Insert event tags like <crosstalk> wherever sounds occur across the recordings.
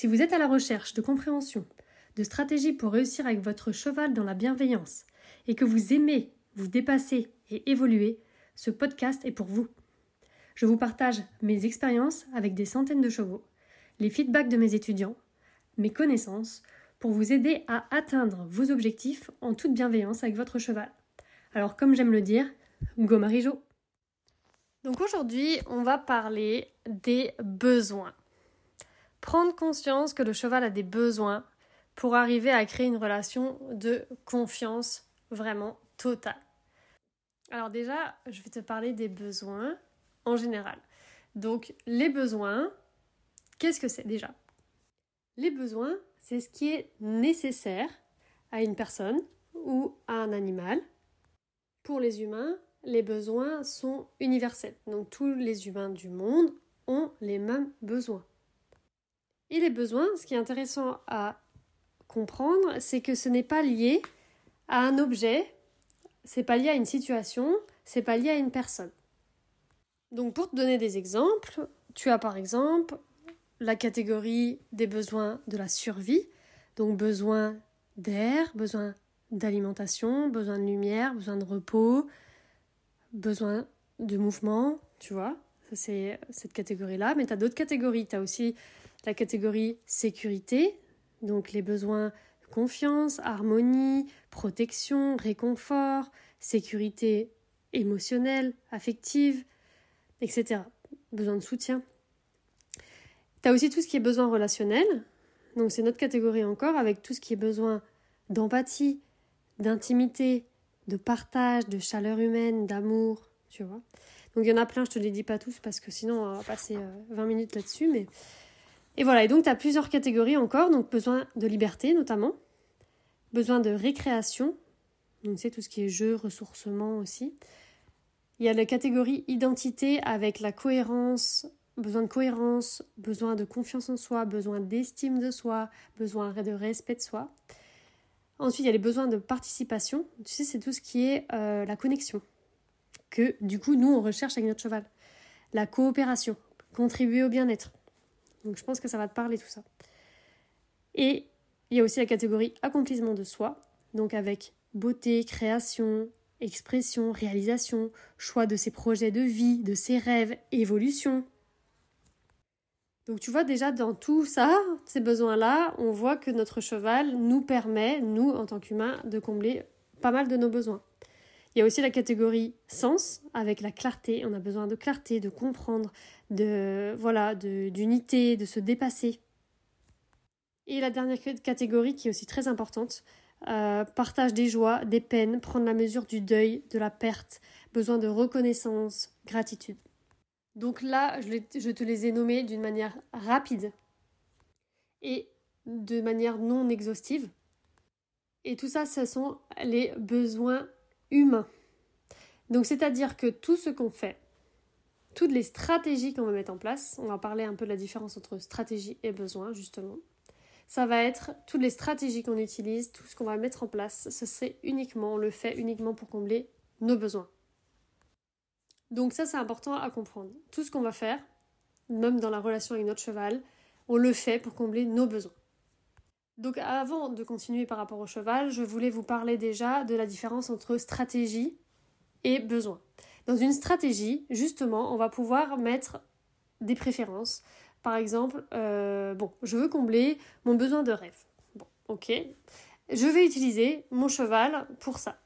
Si vous êtes à la recherche de compréhension, de stratégies pour réussir avec votre cheval dans la bienveillance et que vous aimez vous dépasser et évoluer, ce podcast est pour vous. Je vous partage mes expériences avec des centaines de chevaux, les feedbacks de mes étudiants, mes connaissances, pour vous aider à atteindre vos objectifs en toute bienveillance avec votre cheval. Alors comme j'aime le dire, go Marijo Donc aujourd'hui, on va parler des besoins. Prendre conscience que le cheval a des besoins pour arriver à créer une relation de confiance vraiment totale. Alors déjà, je vais te parler des besoins en général. Donc les besoins, qu'est-ce que c'est déjà? Les besoins, c'est ce qui est nécessaire à une personne ou à un animal. Pour les humains, les besoins sont universels. Donc tous les humains du monde ont les mêmes besoins. Et les besoins, ce qui est intéressant à comprendre, c'est que ce n'est pas lié à un objet, c'est pas lié à une situation, c'est pas lié à une personne. Donc pour te donner des exemples, tu as par exemple la catégorie des besoins de la survie, donc besoin d'air, besoin d'alimentation, besoin de lumière, besoin de repos, besoin de mouvement, tu vois, c'est cette catégorie-là. Mais tu as d'autres catégories, tu as aussi la catégorie sécurité, donc les besoins confiance, harmonie, protection, réconfort, sécurité émotionnelle, affective, etc. Besoin de soutien. Tu as aussi tout ce qui est besoin relationnel. Donc c'est notre catégorie encore avec tout ce qui est besoin d'empathie, d'intimité, de partage, de chaleur humaine, d'amour, tu vois. Donc il y en a plein, je te les dis pas tous parce que sinon on va passer 20 euh, minutes là-dessus. Mais... Et voilà, et donc tu as plusieurs catégories encore, donc besoin de liberté notamment, besoin de récréation, donc c'est tout ce qui est jeu, ressourcement aussi, il y a la catégorie identité avec la cohérence, besoin de cohérence, besoin de confiance en soi, besoin d'estime de soi, besoin de respect de soi. Ensuite, il y a les besoins de participation. Tu sais, c'est tout ce qui est euh, la connexion. Que du coup, nous, on recherche avec notre cheval. La coopération, contribuer au bien-être. Donc, je pense que ça va te parler tout ça. Et il y a aussi la catégorie accomplissement de soi. Donc, avec beauté, création, expression, réalisation, choix de ses projets de vie, de ses rêves, évolution. Donc tu vois déjà dans tout ça, ces besoins-là, on voit que notre cheval nous permet, nous en tant qu'humains, de combler pas mal de nos besoins. Il y a aussi la catégorie sens avec la clarté. On a besoin de clarté, de comprendre, de voilà, d'unité, de, se dépasser. Et la dernière catégorie qui est aussi très importante, euh, partage des joies, des peines, prendre la mesure du deuil, de la perte, besoin de reconnaissance, gratitude. Donc là, je, je te les ai nommés d'une manière rapide et de manière non exhaustive. Et tout ça, ce sont les besoins humains. Donc c'est-à-dire que tout ce qu'on fait, toutes les stratégies qu'on va mettre en place, on va parler un peu de la différence entre stratégie et besoin justement, ça va être toutes les stratégies qu'on utilise, tout ce qu'on va mettre en place, ce serait uniquement, on le fait uniquement pour combler nos besoins. Donc ça c'est important à comprendre. Tout ce qu'on va faire, même dans la relation avec notre cheval, on le fait pour combler nos besoins. Donc avant de continuer par rapport au cheval, je voulais vous parler déjà de la différence entre stratégie et besoin. Dans une stratégie, justement, on va pouvoir mettre des préférences, par exemple, euh, bon, je veux combler mon besoin de rêve. Bon, ok. Je vais utiliser mon cheval pour ça.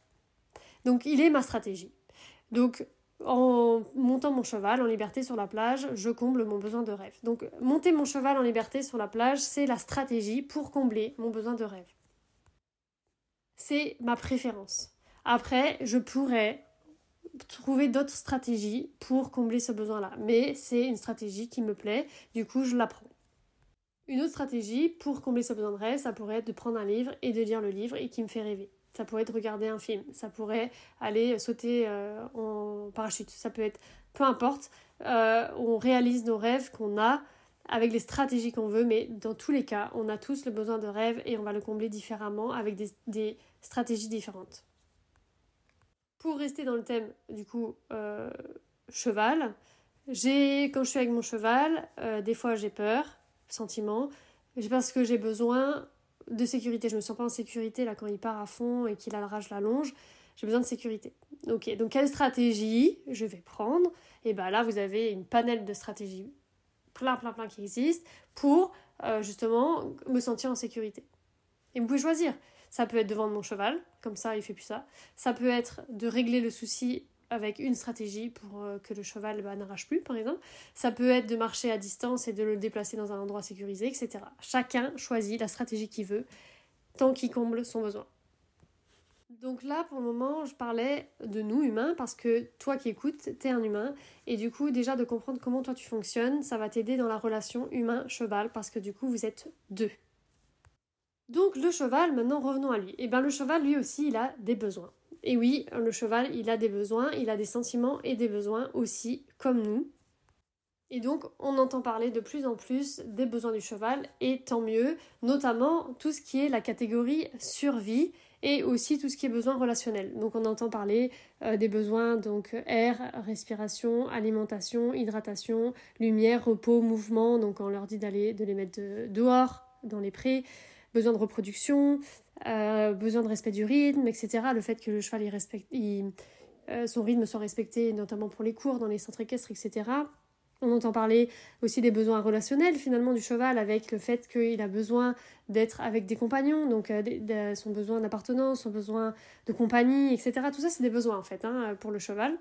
Donc, il est ma stratégie. Donc, en montant mon cheval en liberté sur la plage, je comble mon besoin de rêve. Donc, monter mon cheval en liberté sur la plage, c'est la stratégie pour combler mon besoin de rêve. C'est ma préférence. Après, je pourrais trouver d'autres stratégies pour combler ce besoin-là. Mais c'est une stratégie qui me plaît, du coup je l'apprends. Une autre stratégie pour combler ses besoins de rêve, ça pourrait être de prendre un livre et de lire le livre et qui me fait rêver. Ça pourrait être regarder un film, ça pourrait aller sauter euh, en parachute, ça peut être peu importe. Euh, on réalise nos rêves qu'on a avec les stratégies qu'on veut, mais dans tous les cas, on a tous le besoin de rêve et on va le combler différemment avec des, stratégies différentes. Pour rester dans le thème du coup euh, cheval, j'ai quand je suis avec mon cheval, des fois j'ai peur, sentiment, parce que j'ai besoin de sécurité. Je me sens pas en sécurité là quand il part à fond et qu'il a la longe. J'ai besoin de sécurité. Ok, donc quelle stratégie je vais prendre? Et bien là, vous avez une panel de stratégies plein, plein, plein qui existent pour euh, justement me sentir en sécurité. Et vous pouvez choisir. Ça peut être de vendre mon cheval, comme ça il fait plus ça. Ça peut être de régler le souci avec une stratégie pour euh, que le cheval bah, n'arrache plus, par exemple. Ça peut être de marcher à distance et de le déplacer dans un endroit sécurisé, etc. Chacun choisit la stratégie qu'il veut, tant qu'il comble son besoin. Donc là, pour le moment, je parlais de nous, humains, parce que toi qui écoutes, t'es un humain, et du coup, déjà de comprendre comment toi tu fonctionnes, ça va t'aider dans la relation humain-cheval, parce que du coup, vous êtes deux. Donc le cheval, maintenant revenons à lui. Et eh bien le cheval, lui aussi, il a des besoins. Et oui, le cheval, il a des besoins, il a des sentiments et des besoins aussi, comme nous. Et donc, on entend parler de plus en plus des besoins du cheval, et tant mieux, notamment tout ce qui est la catégorie survie et aussi tout ce qui est besoin relationnel. Donc, on entend parler euh, des besoins donc air, respiration, alimentation, hydratation, lumière, repos, mouvement. Donc, on leur dit d'aller de les mettre dehors, dans les prés, besoin de reproduction, euh, besoin de respect du rythme, etc. Le fait que le cheval il respecte, euh, son rythme soit respecté, notamment pour les cours, dans les centres équestres, etc. On entend parler aussi des besoins relationnels finalement du cheval avec le fait qu'il a besoin d'être avec des compagnons, donc euh, son besoin d'appartenance, son besoin de compagnie, etc. Tout ça c'est des besoins en fait hein, pour le cheval.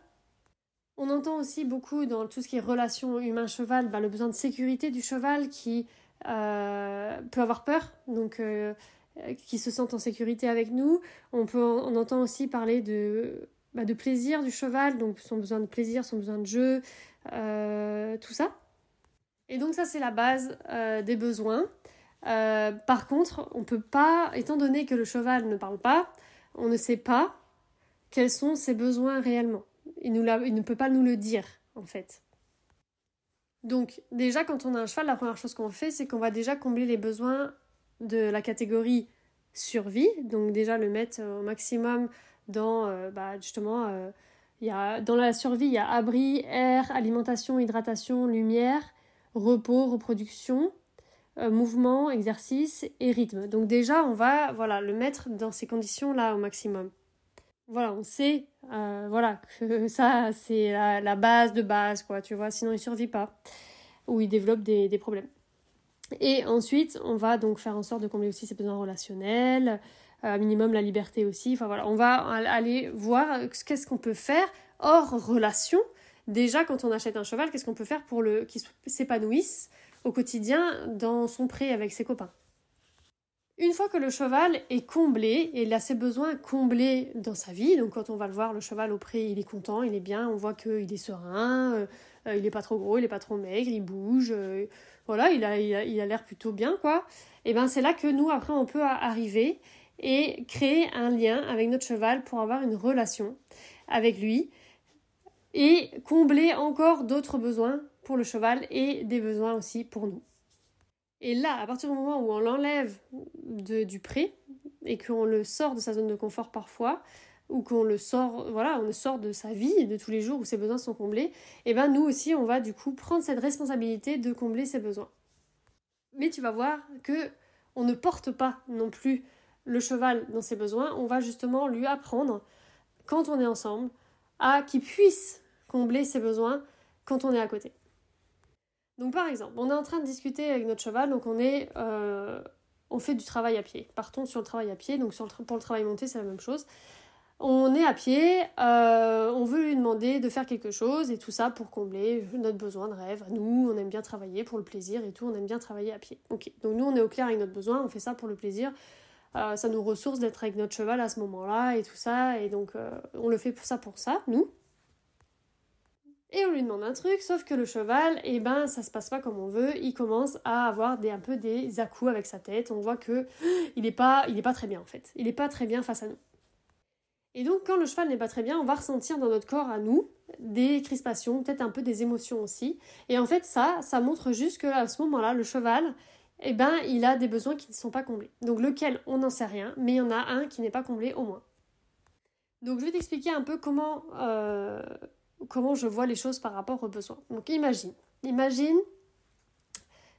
On entend aussi beaucoup dans tout ce qui est relation humain-cheval bah, le besoin de sécurité du cheval qui peut avoir peur, donc euh, qui se sentent en sécurité avec nous. On, peut, on entend aussi parler de, bah, de plaisir du cheval, donc son besoin de plaisir, son besoin de jeu, euh, tout ça. Et donc ça c'est la base euh, des besoins. par contre, on peut pas, étant donné que le cheval ne parle pas, on ne sait pas quels sont ses besoins réellement. Il, nous il ne peut pas nous le dire en fait. Donc déjà quand on a un cheval, la première chose qu'on fait, c'est qu'on va déjà combler les besoins de la catégorie survie, donc déjà le mettre au maximum dans euh, bah, justement euh, y a, dans la survie il y a abri, air, alimentation, hydratation, lumière, repos, reproduction, euh, mouvement, exercice et rythme. Donc déjà on va voilà le mettre dans ces conditions là au maximum. Voilà, on sait voilà que <laughs> ça c'est la, base de base quoi, tu vois, sinon il survit pas ou il développe des problèmes. Et ensuite, on va donc faire en sorte de combler aussi ses besoins relationnels, euh, minimum la liberté aussi. Enfin voilà, on va aller voir qu'est-ce qu'on peut faire hors relation. Déjà, quand on achète un cheval, qu'est-ce qu'on peut faire pour le qu'il s'épanouisse au quotidien dans son pré avec ses copains? Une fois que le cheval est comblé, et il a ses besoins comblés dans sa vie, donc quand on va le voir, le cheval au pré, il est content, il est bien, on voit qu'il est serein, euh, euh, il est pas trop gros, il est pas trop maigre, il bouge, voilà, il a il a l'air plutôt bien quoi. Et ben c'est là que nous après on peut arriver et créer un lien avec notre cheval pour avoir une relation avec lui et combler encore d'autres besoins pour le cheval et des besoins aussi pour nous. Et là, à partir du moment où on l'enlève du pré et qu'on le sort de sa zone de confort parfois, ou qu'on le sort, voilà, on le sort de sa vie de tous les jours où ses besoins sont comblés, et eh ben nous aussi on va du coup prendre cette responsabilité de combler ses besoins. Mais tu vas voir que on ne porte pas non plus le cheval dans ses besoins, on va justement lui apprendre quand on est ensemble à qu'il puisse combler ses besoins quand on est à côté. Donc par exemple, on est en train de discuter avec notre cheval, donc on est euh, on fait du travail à pied. Partons sur le travail à pied, donc pour le travail monté, c'est la même chose on est à pied, euh, on veut lui demander de faire quelque chose et tout ça pour combler notre besoin de rêve. Nous, on aime bien travailler pour le plaisir et tout, on aime bien travailler à pied. Ok, donc nous on est au clair avec notre besoin, on fait ça pour le plaisir. Euh, ça nous ressource d'être avec notre cheval à ce moment-là et tout ça, et donc euh, on le fait pour ça pour ça, nous. Et on lui demande un truc, sauf que le cheval, eh ben, ça se passe pas comme on veut. Il commence à avoir des, un peu des à avec sa tête. On voit que <gasps> il est pas, il est pas très bien en fait. Il est pas très bien face à nous. Et donc, quand le cheval n'est pas très bien, on va ressentir dans notre corps à nous des crispations, peut-être un peu des émotions aussi. Et en fait, ça, ça montre juste qu'à ce moment-là, le cheval, eh ben, il a des besoins qui ne sont pas comblés. Donc, lequel, on n'en sait rien, mais il y en a un qui n'est pas comblé au moins. Donc, je vais t'expliquer un peu comment, euh, comment je vois les choses par rapport aux besoins. Donc, imagine, imagine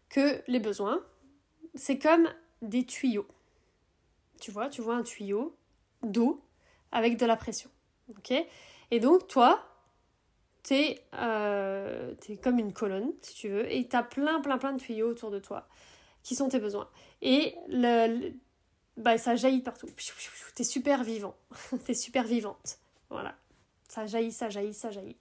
que les besoins, c'est comme des tuyaux. Tu vois, tu vois un tuyau d'eau avec de la pression. Et donc, toi, t'es euh, comme une colonne, si tu veux, et t'as plein, plein, plein de tuyaux autour de toi qui sont tes besoins. Et le, bah, ça jaillit partout. T'es super vivant. <laughs> T'es super vivante. Voilà. Ça jaillit, ça jaillit, ça jaillit.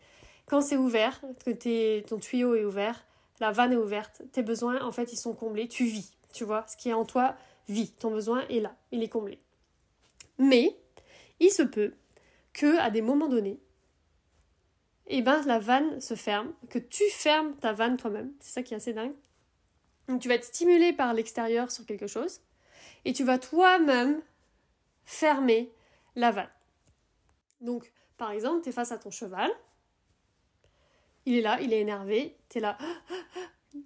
Quand c'est ouvert, que ton tuyau est ouvert, la vanne est ouverte, tes besoins, en fait, ils sont comblés. Tu vis. Tu vois, ce qui est en toi vit. Ton besoin est là. Il est comblé. Mais, il se peut que à des moments donnés, eh ben, la vanne se ferme, que tu fermes ta vanne toi-même. C'est ça qui est assez dingue. Donc tu vas être stimulé par l'extérieur sur quelque chose et tu vas toi-même fermer la vanne. Donc, par exemple, tu es face à ton cheval, il est là, il est énervé, tu es là,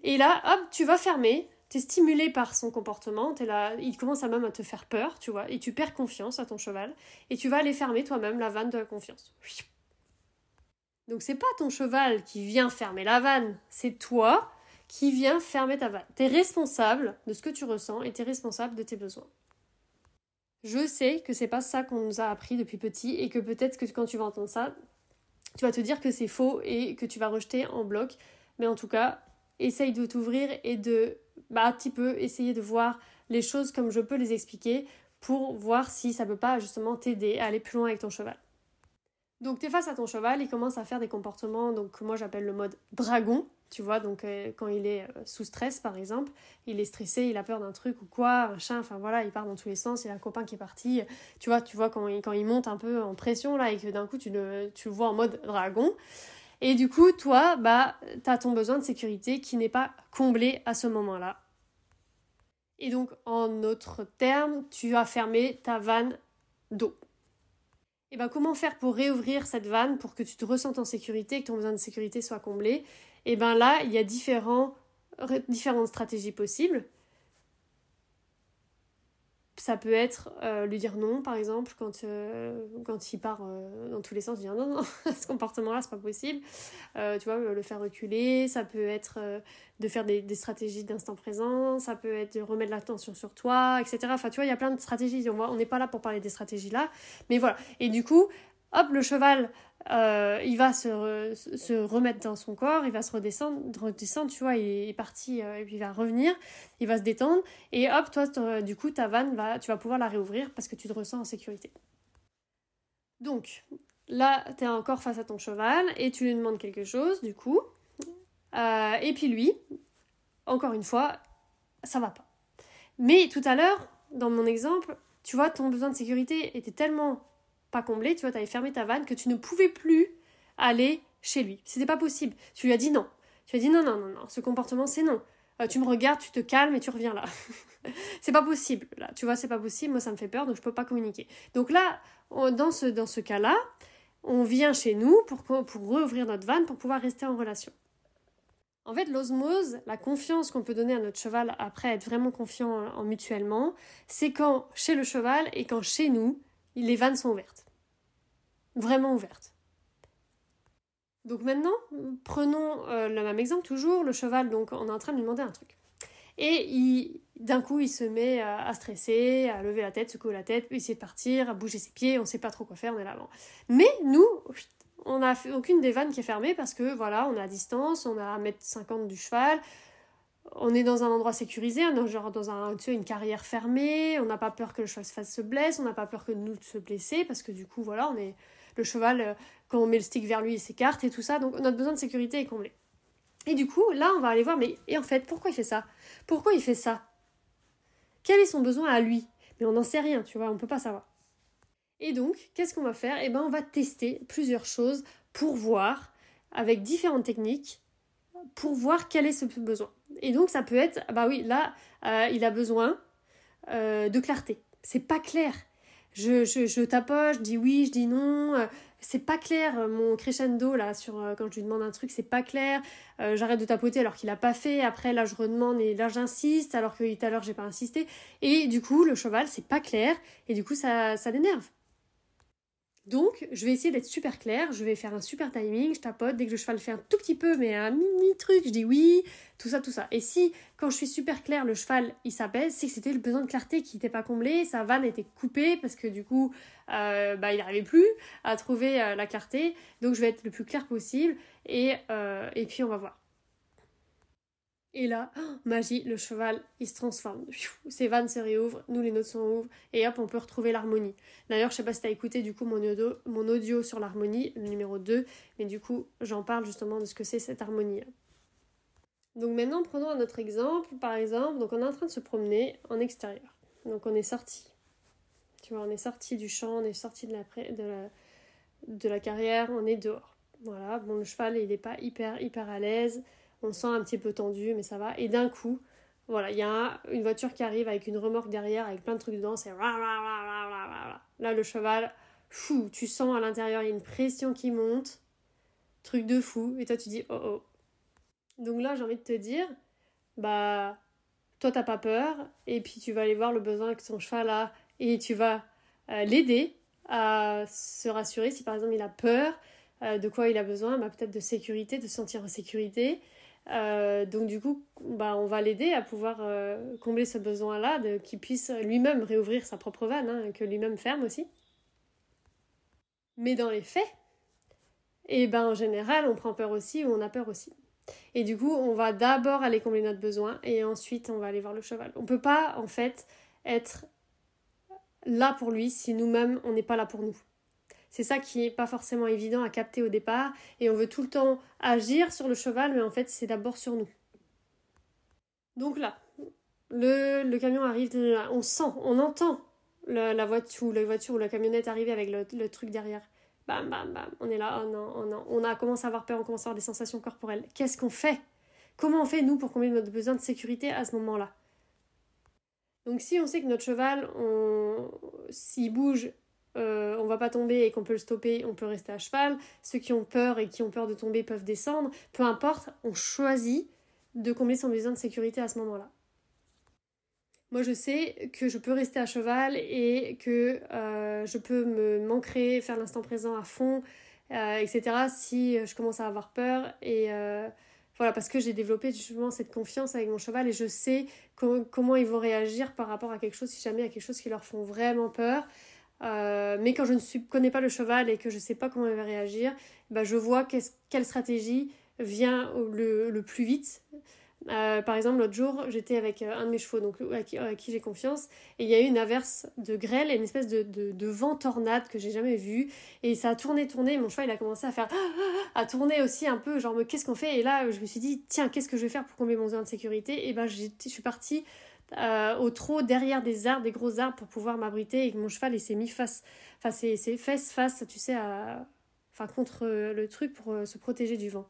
et là, hop, tu vas fermer t'es stimulé par son comportement, là, il commence à même à te faire peur, tu vois, et tu perds confiance à ton cheval, et tu vas aller fermer toi-même la vanne de la confiance. Donc c'est pas ton cheval qui vient fermer la vanne, c'est toi qui viens fermer ta vanne. T'es responsable de ce que tu ressens et t'es responsable de tes besoins. Je sais que c'est pas ça qu'on nous a appris depuis petit et que peut-être que quand tu vas entendre ça, tu vas te dire que c'est faux et que tu vas rejeter en bloc. Mais en tout cas, essaye de t'ouvrir et de bah, un petit peu essayer de voir les choses comme je peux les expliquer pour voir si ça peut pas justement t'aider à aller plus loin avec ton cheval. Donc tu es face à ton cheval, il commence à faire des comportements donc moi j'appelle le mode dragon, tu vois, donc euh, quand il est euh, sous stress par exemple, il est stressé, il a peur d'un truc ou quoi, un chien, enfin voilà, il part dans tous les sens, il a un copain qui est parti, tu vois, tu vois quand il, quand il monte un peu en pression là et que d'un coup tu le, tu le vois en mode dragon, et du coup, toi, bah, tu as ton besoin de sécurité qui n'est pas comblé à ce moment-là. Et donc, en autres termes, tu as fermé ta vanne d'eau. Et ben comment faire pour réouvrir cette vanne pour que tu te ressentes en sécurité, que ton besoin de sécurité soit comblé? Et ben là, il y a différents, différentes stratégies possibles ça peut être euh, lui dire non, par exemple, quand, euh, quand il part euh, dans tous les sens, dire non, non, <laughs> ce comportement-là, c'est pas possible. tu vois, le faire reculer, ça peut être de faire des, des stratégies d'instant présent, ça peut être de remettre l'attention sur toi, etc. Enfin, tu vois, il y a plein de stratégies. On n'est pas là pour parler des stratégies là, mais voilà. Et du coup, hop, le cheval, euh, il va se, se, remettre dans son corps, il va se redescendre, redescendre tu vois, il est parti, euh, et puis il va revenir, il va se détendre, et hop, toi, du coup, ta vanne, va, tu vas pouvoir la réouvrir parce que tu te ressens en sécurité. Donc, là, tu es encore face à ton cheval, et tu lui demandes quelque chose, du coup, euh, et puis lui, encore une fois, ça va pas. Mais tout à l'heure, dans mon exemple, tu vois, ton besoin de sécurité était tellement comblé, tu vois, tu avais fermé ta vanne, que tu ne pouvais plus aller chez lui. C'était pas possible. Tu lui as dit non. Tu lui as dit non, non, non, non, ce comportement, c'est non. Euh, tu me regardes, tu te calmes et tu reviens là. <laughs> c'est pas possible, là. Tu vois, c'est pas possible. Moi, ça me fait peur, donc je peux pas communiquer. Donc là, dans ce, dans ce cas-là, on vient chez nous pour, pour rouvrir notre vanne pour pouvoir rester en relation. En fait, l'osmose, la confiance qu'on peut donner à notre cheval après être vraiment confiant en mutuellement, c'est quand chez le cheval et quand chez nous, les vannes sont ouvertes. Vraiment ouvertes. Donc maintenant, prenons euh, le même exemple toujours, le cheval, donc on est en train de lui demander un truc. Et d'un coup, il se met à, stresser, à lever la tête, secouer la tête, essayer de partir, à bouger ses pieds, on ne sait pas trop quoi faire, on est là avant. Mais nous, on n'a aucune des vannes qui est fermée parce que voilà, on est à distance, on a à mètre 50 du cheval, on est dans un endroit sécurisé, on est genre dans un, une carrière fermée, on n'a pas peur que le cheval se fasse se blesse, on n'a pas peur que nous se blesser, parce que du coup, voilà, on est le cheval, euh, quand on met le stick vers lui, il s'écarte et tout ça, donc notre besoin de sécurité est comblé. Et du coup, là, on va aller voir, mais et en fait, pourquoi il fait ça? Pourquoi il fait ça? Quel est son besoin à lui? Mais on n'en sait rien, tu vois, on ne peut pas savoir. Et donc, qu'est-ce qu'on va faire? Eh ben, on va tester plusieurs choses pour voir avec différentes techniques pour voir quel est ce besoin. Et donc ça peut être, bah oui, là, euh, il a besoin euh, de clarté. C'est pas clair. Je, tapote, je dis oui, je dis non. Euh, c'est pas clair. Mon crescendo, là, sur, quand je lui demande un truc, c'est pas clair. J'arrête de tapoter alors qu'il a pas fait. Après, là, je redemande et là, j'insiste alors que tout à l'heure, j'ai pas insisté. Et du coup, le cheval, c'est pas clair. Et du coup, ça, ça l'énerve. Donc, je vais essayer d'être super claire, je vais faire un super timing, je tapote, dès que le cheval fait un tout petit peu, mais un mini truc, je dis oui, tout ça, tout ça. Et si, quand je suis super claire, le cheval, il s'apaise, c'est que c'était le besoin de clarté qui n'était pas comblé, sa vanne était coupée, parce que du coup, euh, bah, il n'arrivait plus à trouver euh, la clarté. Donc, je vais être le plus clair possible, et, euh, et puis on va voir. Et là, <gasps> magie, le cheval, il se transforme. Ses vannes se réouvrent, nous les notes sont ouvrent, et hop, on peut retrouver l'harmonie. D'ailleurs, je sais pas si tu as écouté du coup mon audio, sur l'harmonie, le numéro 2, mais du coup, j'en parle justement de ce que c'est cette harmonie. Donc maintenant, prenons un autre exemple. Par exemple, donc on est en train de se promener en extérieur. Donc on est sorti. Tu vois, on est sorti du champ, on est sorti de la, de la, de la carrière, on est dehors. Voilà, bon, le cheval, il n'est pas hyper, hyper à l'aise on sent un petit peu tendu, mais ça va. Et d'un coup, voilà, il y a une voiture qui arrive avec une remorque derrière, avec plein de trucs dedans, c'est là le cheval, fou, tu sens à l'intérieur, il y a une pression qui monte, truc de fou, et toi tu dis oh oh. Donc là, j'ai envie de te dire, bah, toi t'as pas peur, et puis tu vas aller voir le besoin que son cheval a, et tu vas euh, l'aider à se rassurer si par exemple il a peur, euh, de quoi il a besoin, bah, peut-être de sécurité, de se sentir en sécurité, euh, donc du coup, bah, on va l'aider à pouvoir euh, combler ce besoin-là, qu'il puisse lui-même réouvrir sa propre vanne, hein, que lui-même ferme aussi. Mais dans les faits, et eh ben en général, on prend peur aussi ou on a peur aussi. Et du coup, on va d'abord aller combler notre besoin et ensuite on va aller voir le cheval. On peut pas en fait être là pour lui si nous-mêmes on n'est pas là pour nous. C'est ça qui n'est pas forcément évident à capter au départ et on veut tout le temps agir sur le cheval, mais en fait c'est d'abord sur nous. Donc là, le, camion arrive, on sent, on entend la, voiture, ou la camionnette arriver avec le, truc derrière. Bam, bam, bam. On est là, oh non, oh. On a commencé à avoir peur, on commence à avoir des sensations corporelles. Qu'est-ce qu'on fait? Comment on fait, nous, pour combler notre besoin de sécurité à ce moment-là? Donc, si on sait que notre cheval, s'il bouge, euh, on va pas tomber et qu'on peut le stopper, on peut rester à cheval. Ceux qui ont peur et qui ont peur de tomber peuvent descendre. Peu importe, on choisit de combler son besoin de sécurité à ce moment-là. Moi, je sais que je peux rester à cheval et que euh, je peux me m'ancrer, faire l'instant présent à fond, euh, etc. si je commence à avoir peur. Et voilà, parce que j'ai développé justement cette confiance avec mon cheval et je sais comment ils vont réagir par rapport à quelque chose, si jamais il y a quelque chose qui leur font vraiment peur. Euh, mais quand je ne connais pas le cheval et que je ne sais pas comment il va réagir, bah, je vois quelle stratégie vient le, plus vite. Euh, par exemple, l'autre jour, j'étais avec euh, un de mes chevaux, donc à qui, j'ai confiance, et il y a eu une averse de grêle et une espèce de, vent tornade que j'ai jamais vu, et ça a tourné, tourné, mon cheval il a commencé à faire, à tourner aussi un peu, genre qu'est-ce qu'on fait? Et là, je me suis dit, tiens, qu'est-ce que je vais faire pour combler mon besoin de sécurité? Et ben, je suis partie euh, au trot derrière des arbres, des gros arbres pour pouvoir m'abriter et mon cheval s'est mis face, enfin ses, fesses face, tu sais, enfin contre le truc pour euh, se protéger du vent.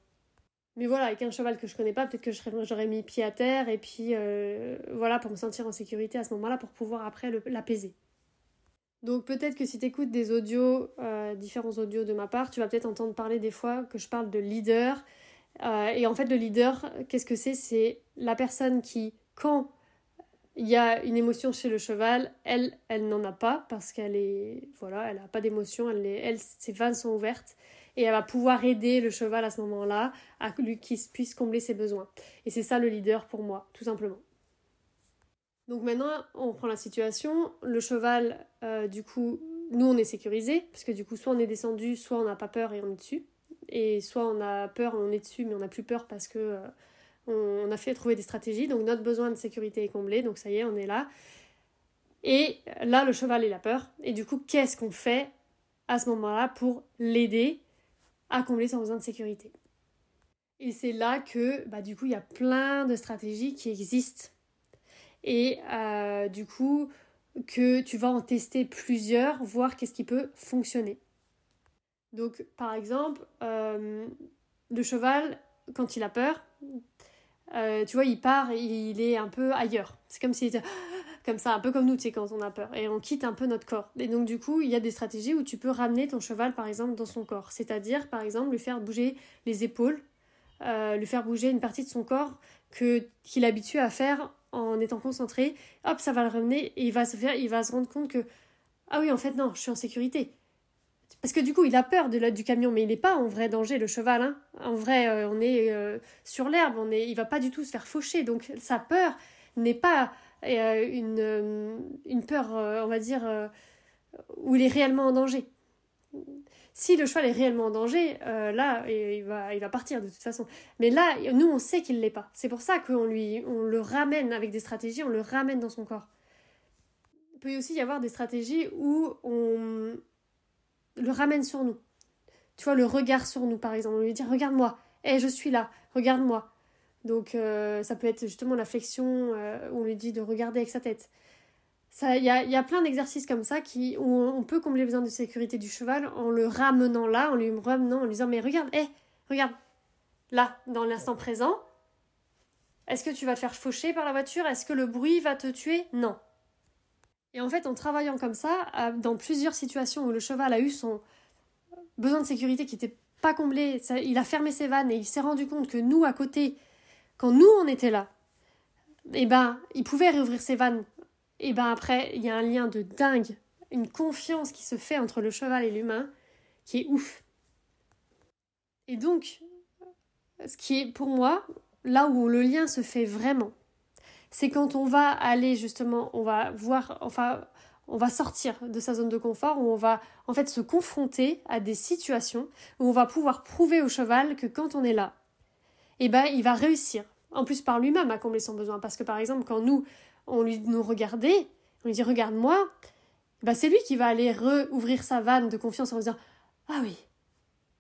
Mais voilà, avec un cheval que je connais pas, peut-être que j'aurais mis pied à terre et puis euh, voilà pour me sentir en sécurité à ce moment-là pour pouvoir après l'apaiser. Donc peut-être que si tu écoutes des audios, différents audios de ma part, tu vas peut-être entendre parler des fois que je parle de leader. et en fait, le leader, qu'est-ce que c'est? C'est la personne qui, quand il y a une émotion chez le cheval, elle, elle n'en a pas parce qu'elle est, voilà, elle n'a pas d'émotion, elle, elle, ses vannes sont ouvertes et elle va pouvoir aider le cheval à ce moment-là à lui qu'il puisse combler ses besoins. Et c'est ça le leader pour moi, tout simplement. Donc maintenant, on prend la situation, le cheval, euh, du coup, nous on est sécurisé parce que du coup, soit on est descendu, soit on n'a pas peur et on est dessus, et soit on a peur on est dessus, mais on n'a plus peur parce que euh, on, a fait trouver des stratégies, donc notre besoin de sécurité est comblé, donc ça y est, on est là. Et là, le cheval, il a peur. Et du coup, qu'est-ce qu'on fait à ce moment-là pour l'aider à combler son besoin de sécurité? Et c'est là que, bah, du coup, il y a plein de stratégies qui existent. Et euh, du coup, que tu vas en tester plusieurs, voir qu'est-ce qui peut fonctionner. Donc, par exemple, euh, le cheval, quand il a peur, euh, tu vois, il part, il est un peu ailleurs. C'est comme s'il était <gasps> comme ça, un peu comme nous, tu sais, quand on a peur. Et on quitte un peu notre corps. Et donc, du coup, il y a des stratégies où tu peux ramener ton cheval, par exemple, dans son corps. C'est-à-dire, par exemple, lui faire bouger les épaules, euh, lui faire bouger une partie de son corps que qu'il est habitué à faire en étant concentré. Hop, ça va le ramener et il va se faire, il va se rendre compte que ah oui, en fait, non, je suis en sécurité. Parce que du coup, il a peur de du camion, mais il n'est pas en vrai danger, le cheval. Hein. En vrai, euh, on est euh, sur l'herbe, on est, va pas du tout se faire faucher. Donc sa peur n'est pas euh, une, peur, on va dire, où il est réellement en danger. Si le cheval est réellement en danger, là, il va, partir de toute façon. Mais là, nous, on sait qu'il l'est pas. C'est pour ça qu'on lui, on le ramène avec des stratégies, on le ramène dans son corps. Il peut aussi y avoir des stratégies où on, le ramène sur nous. Tu vois, le regard sur nous, par exemple. On lui dit Regarde-moi, hé, je suis là, regarde-moi. Donc, euh, ça peut être justement la flexion euh, où on lui dit de regarder avec sa tête. Il y a, y a, plein d'exercices comme ça qui, où on peut combler les besoins de sécurité du cheval en le ramenant là, en lui ramenant, en lui disant Mais regarde, hé, regarde, là, dans l'instant présent. Est-ce que tu vas te faire faucher par la voiture? Est-ce que le bruit va te tuer? Non. Et en fait, en travaillant comme ça, dans plusieurs situations où le cheval a eu son besoin de sécurité qui n'était pas comblé, il a fermé ses vannes et il s'est rendu compte que nous, à côté, quand nous, on était là, eh ben, il pouvait réouvrir ses vannes. Et ben après, il y a un lien de dingue, une confiance qui se fait entre le cheval et l'humain, qui est ouf. Et donc, ce qui est pour moi, là où le lien se fait vraiment, c'est quand on va aller justement, on va voir, enfin, on va sortir de sa zone de confort, où on va en fait se confronter à des situations où on va pouvoir prouver au cheval que quand on est là, eh ben, il va réussir. En plus par lui-même à combler son besoin. Parce que par exemple, quand nous, on lui nous regardait, on lui dit regarde-moi, bah c'est lui qui va aller rouvrir sa vanne de confiance en disant ah oui,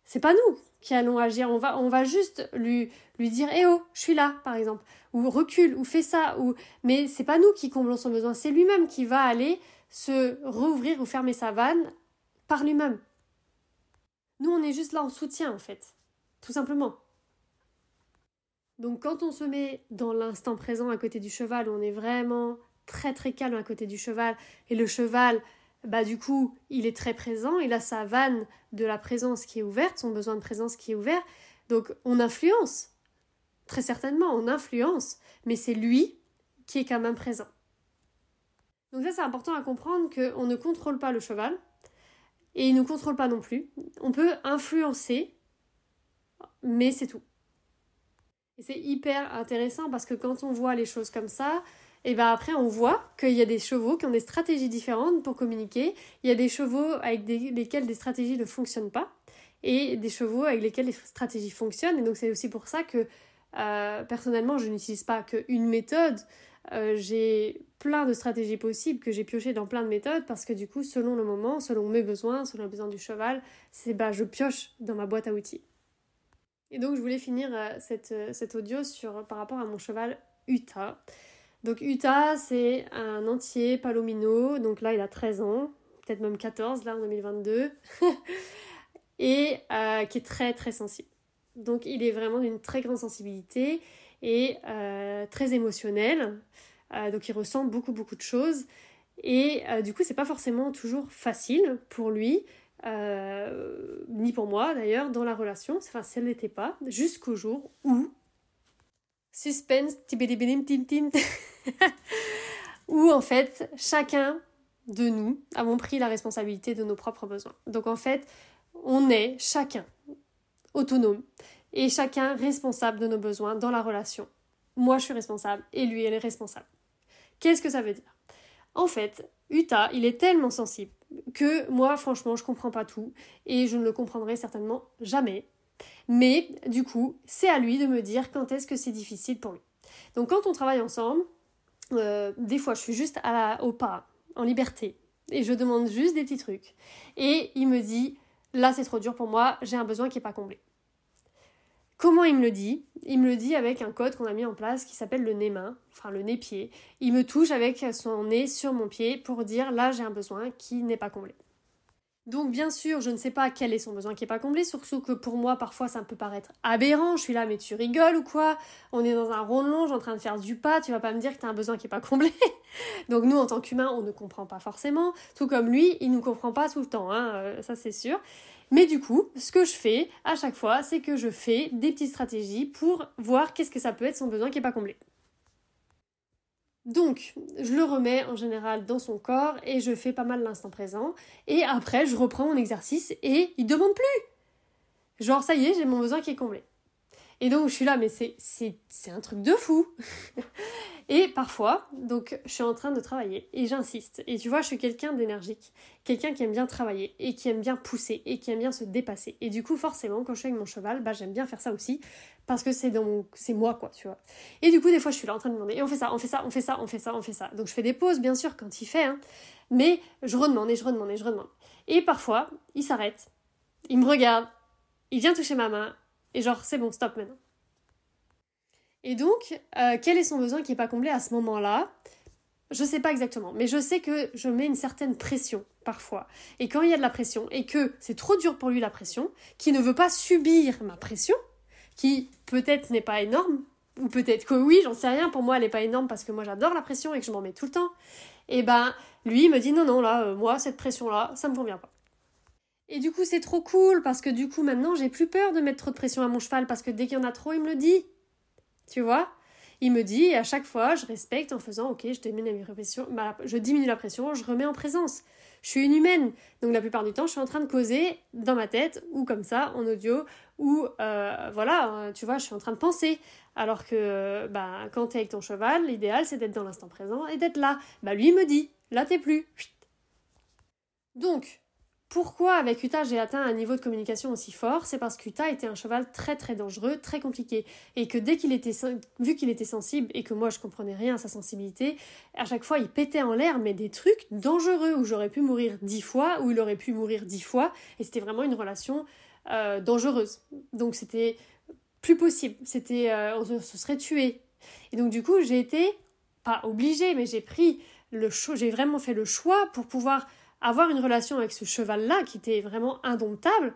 c'est pas nous qui allons agir. On va, on va juste lui, lui dire Eh oh, je suis là, par exemple. Ou recule, ou fais ça. Ou... Mais c'est pas nous qui comblons son besoin. C'est lui-même qui va aller se rouvrir ou fermer sa vanne par lui-même. Nous, on est juste là en soutien, en fait. Tout simplement. Donc, quand on se met dans l'instant présent à côté du cheval, on est vraiment très très calme à côté du cheval, et le cheval bah du coup, il est très présent, il a sa vanne de la présence qui est ouverte, son besoin de présence qui est ouvert. Donc on influence. Très certainement, on influence, mais c'est lui qui est quand même présent. Donc ça, c'est important à comprendre qu'on ne contrôle pas le cheval et il ne contrôle pas non plus. On peut influencer, mais c'est tout. Et c'est hyper intéressant parce que quand on voit les choses comme ça, et bien après on voit qu'il y a des chevaux qui ont des stratégies différentes pour communiquer. Il y a des chevaux avec lesquels des stratégies ne fonctionnent pas et des chevaux avec lesquels les stratégies fonctionnent. Et donc c'est aussi pour ça que euh, personnellement je n'utilise pas qu'une méthode. Euh, j'ai plein de stratégies possibles que j'ai pioché dans plein de méthodes parce que du coup selon le moment, selon mes besoins, selon les besoins du cheval, c'est bah je pioche dans ma boîte à outils. Et donc je voulais finir euh, cette, cet audio sur, par rapport à mon cheval Utah. Donc Utah, c'est un entier palomino, donc là il a 13 ans, peut-être même 14 là en 2022, <laughs> et euh, qui est très très sensible. Donc il est vraiment d'une très grande sensibilité et euh, très émotionnel, euh, donc il ressent beaucoup beaucoup de choses, et du coup c'est pas forcément toujours facile pour lui, ni pour moi d'ailleurs, dans la relation, enfin ça ne l'était pas, jusqu'au jour où suspense, tim tim, <laughs> où en fait chacun de nous avons pris la responsabilité de nos propres besoins. Donc en fait, on est chacun autonome et chacun responsable de nos besoins dans la relation. Moi, je suis responsable et lui, elle est responsable. Qu'est-ce que ça veut dire? En fait, Utah, il est tellement sensible que moi, franchement, je comprends pas tout et je ne le comprendrai certainement jamais. Mais du coup, c'est à lui de me dire quand est-ce que c'est difficile pour lui. Donc quand on travaille ensemble, euh, des fois je suis juste à au pas, en liberté, et je demande juste des petits trucs. Et il me dit, là c'est trop dur pour moi, j'ai un besoin qui n'est pas comblé. Comment il me le dit? Il me le dit avec un code qu'on a mis en place qui s'appelle le nez-main, enfin le nez-pied. Il me touche avec son nez sur mon pied pour dire là j'ai un besoin qui n'est pas comblé. Donc bien sûr, je ne sais pas quel est son besoin qui n'est pas comblé, surtout que pour moi parfois ça peut paraître aberrant, je suis là mais tu rigoles ou quoi? On est dans un rond de longe en train de faire du pas, tu vas pas me dire que tu as un besoin qui n'est pas comblé. <laughs> Donc nous en tant qu'humains on ne comprend pas forcément, tout comme lui il ne nous comprend pas tout le temps, hein, euh, ça c'est sûr. Mais du coup, ce que je fais à chaque fois, c'est que je fais des petites stratégies pour voir qu'est-ce que ça peut être son besoin qui n'est pas comblé. Donc, je le remets en général dans son corps et je fais pas mal l'instant présent. Et après, je reprends mon exercice et il demande plus. Genre, ça y est, j'ai mon besoin qui est comblé. Et donc, je suis là, mais c'est un truc de fou. <laughs> Et parfois, donc, je suis en train de travailler et j'insiste. Et tu vois, je suis quelqu'un d'énergique, quelqu'un qui aime bien travailler et qui aime bien pousser et qui aime bien se dépasser. Et du coup, forcément, quand je suis avec mon cheval, bah, j'aime bien faire ça aussi parce que c'est dans c'est moi, quoi, tu vois. Et du coup, des fois, je suis là en train de demander, et on fait ça, on fait ça, on fait ça, on fait ça, on fait ça. Donc, je fais des pauses, bien sûr, quand il fait, hein, mais je redemande et je redemande et je redemande. Et parfois, il s'arrête, il me regarde, il vient toucher ma main, et genre, c'est bon, stop maintenant. Et donc, euh, quel est son besoin qui n'est pas comblé à ce moment-là? Je ne sais pas exactement, mais je sais que je mets une certaine pression parfois. Et quand il y a de la pression et que c'est trop dur pour lui la pression, qui ne veut pas subir ma pression, qui peut-être n'est pas énorme, ou peut-être que oui, j'en sais rien, pour moi elle n'est pas énorme parce que moi j'adore la pression et que je m'en mets tout le temps, et ben lui me dit non, non, là, euh, moi cette pression-là, ça me convient pas. Et du coup, c'est trop cool parce que du coup, maintenant, j'ai plus peur de mettre trop de pression à mon cheval parce que dès qu'il y en a trop, il me le dit. Tu vois? Il me dit, à chaque fois, je respecte en faisant, ok, je diminue la pression, bah, je diminue la pression, je remets en présence. Je suis une humaine, donc la plupart du temps, je suis en train de causer dans ma tête, ou comme ça, en audio, ou euh, voilà, euh, tu vois, je suis en train de penser. Alors que bah, quand es avec ton cheval, l'idéal, c'est d'être dans l'instant présent et d'être là. Bah, lui, il me dit, là, t'es plus. Donc, pourquoi avec Utah j'ai atteint un niveau de communication aussi fort? C'est parce qu'Utah était un cheval très très dangereux, très compliqué. Et que dès qu'il était, vu qu'il était sensible et que moi je comprenais rien à sa sensibilité, à chaque fois il pétait en l'air mais des trucs dangereux où j'aurais pu mourir dix fois, où il aurait pu mourir dix fois. Et c'était vraiment une relation euh, dangereuse. Donc c'était plus possible. C'était, euh, on se serait tué. Et donc du coup j'ai été, pas obligée, mais j'ai pris le j'ai vraiment fait le choix pour pouvoir avoir une relation avec ce cheval-là qui était vraiment indomptable.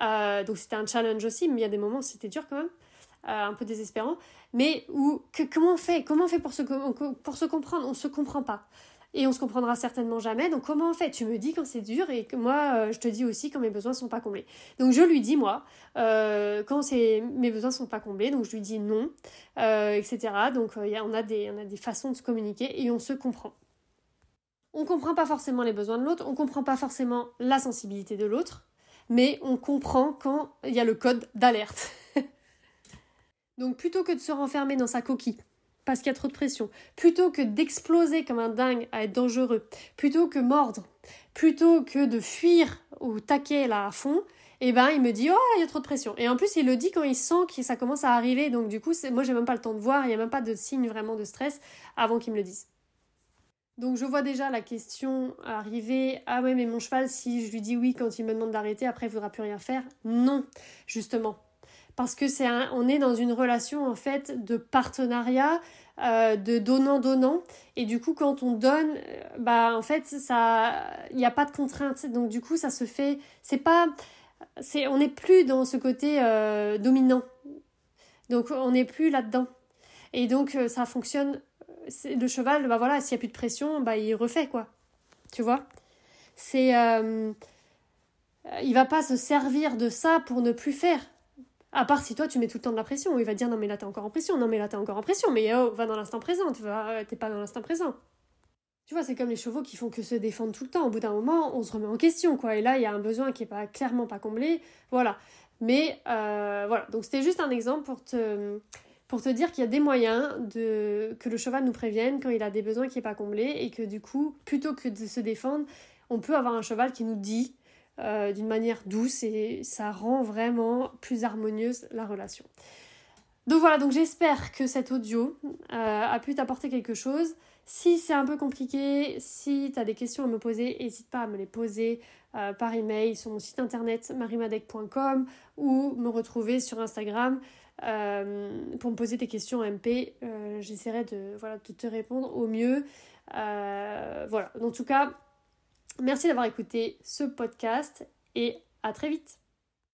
Euh, donc c'était un challenge aussi, mais il y a des moments c'était dur quand même, euh, un peu désespérant. Mais où, comment on fait Comment on fait pour se, pour se comprendre? On ne se comprend pas. Et on se comprendra certainement jamais. Donc comment on fait? Tu me dis quand c'est dur et que moi euh, je te dis aussi quand mes besoins sont pas comblés. Donc je lui dis moi quand mes besoins sont pas comblés. Donc je lui dis non, etc. Donc on a des on a des façons de se communiquer et on se comprend. On comprend pas forcément les besoins de l'autre, on comprend pas forcément la sensibilité de l'autre, mais on comprend quand il y a le code d'alerte. <laughs> Donc plutôt que de se renfermer dans sa coquille, parce qu'il y a trop de pression, plutôt que d'exploser comme un dingue à être dangereux, plutôt que mordre, plutôt que de fuir ou taquer là à fond, eh ben il me dit oh il y a trop de pression. Et en plus il le dit quand il sent que ça commence à arriver. Donc du coup moi j'ai même pas le temps de voir. Il n'y a même pas de signe vraiment de stress avant qu'il me le dise donc je vois déjà la question arriver. Ah ouais, mais mon cheval, si je lui dis oui quand il me demande d'arrêter, après il ne voudra plus rien faire. Non, justement. Parce que c'est on est dans une relation en fait de partenariat, euh, de donnant-donnant. Et du coup, quand on donne, euh, bah en fait, ça, il n'y a pas de contrainte. Donc du coup, ça se fait. C'est pas, c'est, on n'est plus dans ce côté euh, dominant. Donc on n'est plus là-dedans. Et donc ça fonctionne le cheval, bah voilà, s'il n'y a plus de pression, bah il refait quoi. Tu vois? C'est. Euh, il va pas se servir de ça pour ne plus faire. À part si toi tu mets tout le temps de la pression, il va dire non mais là t'es encore en pression, non mais là t'es encore en pression, mais oh, va dans l'instant présent, tu vas, t'es pas dans l'instant présent. Tu vois, c'est comme les chevaux qui font que se défendre tout le temps. Au bout d'un moment, on se remet en question, quoi. Et là, il y a un besoin qui est pas clairement pas comblé, voilà. Mais euh, voilà, donc c'était juste un exemple pour te pour te dire qu'il y a des moyens que le cheval nous prévienne quand il a des besoins qui n'est pas comblés et que du coup, plutôt que de se défendre, on peut avoir un cheval qui nous dit euh, d'une manière douce et ça rend vraiment plus harmonieuse la relation. Donc voilà, donc j'espère que cet audio euh, a pu t'apporter quelque chose. Si c'est un peu compliqué, si tu as des questions à me poser, n'hésite pas à me les poser euh, par email sur mon site internet marimadec.com ou me retrouver sur Instagram euh, pour me poser des questions MP. Euh, j'essaierai de, voilà, de te répondre au mieux. Euh, voilà, en tout cas, Merci d'avoir écouté ce podcast et à très vite.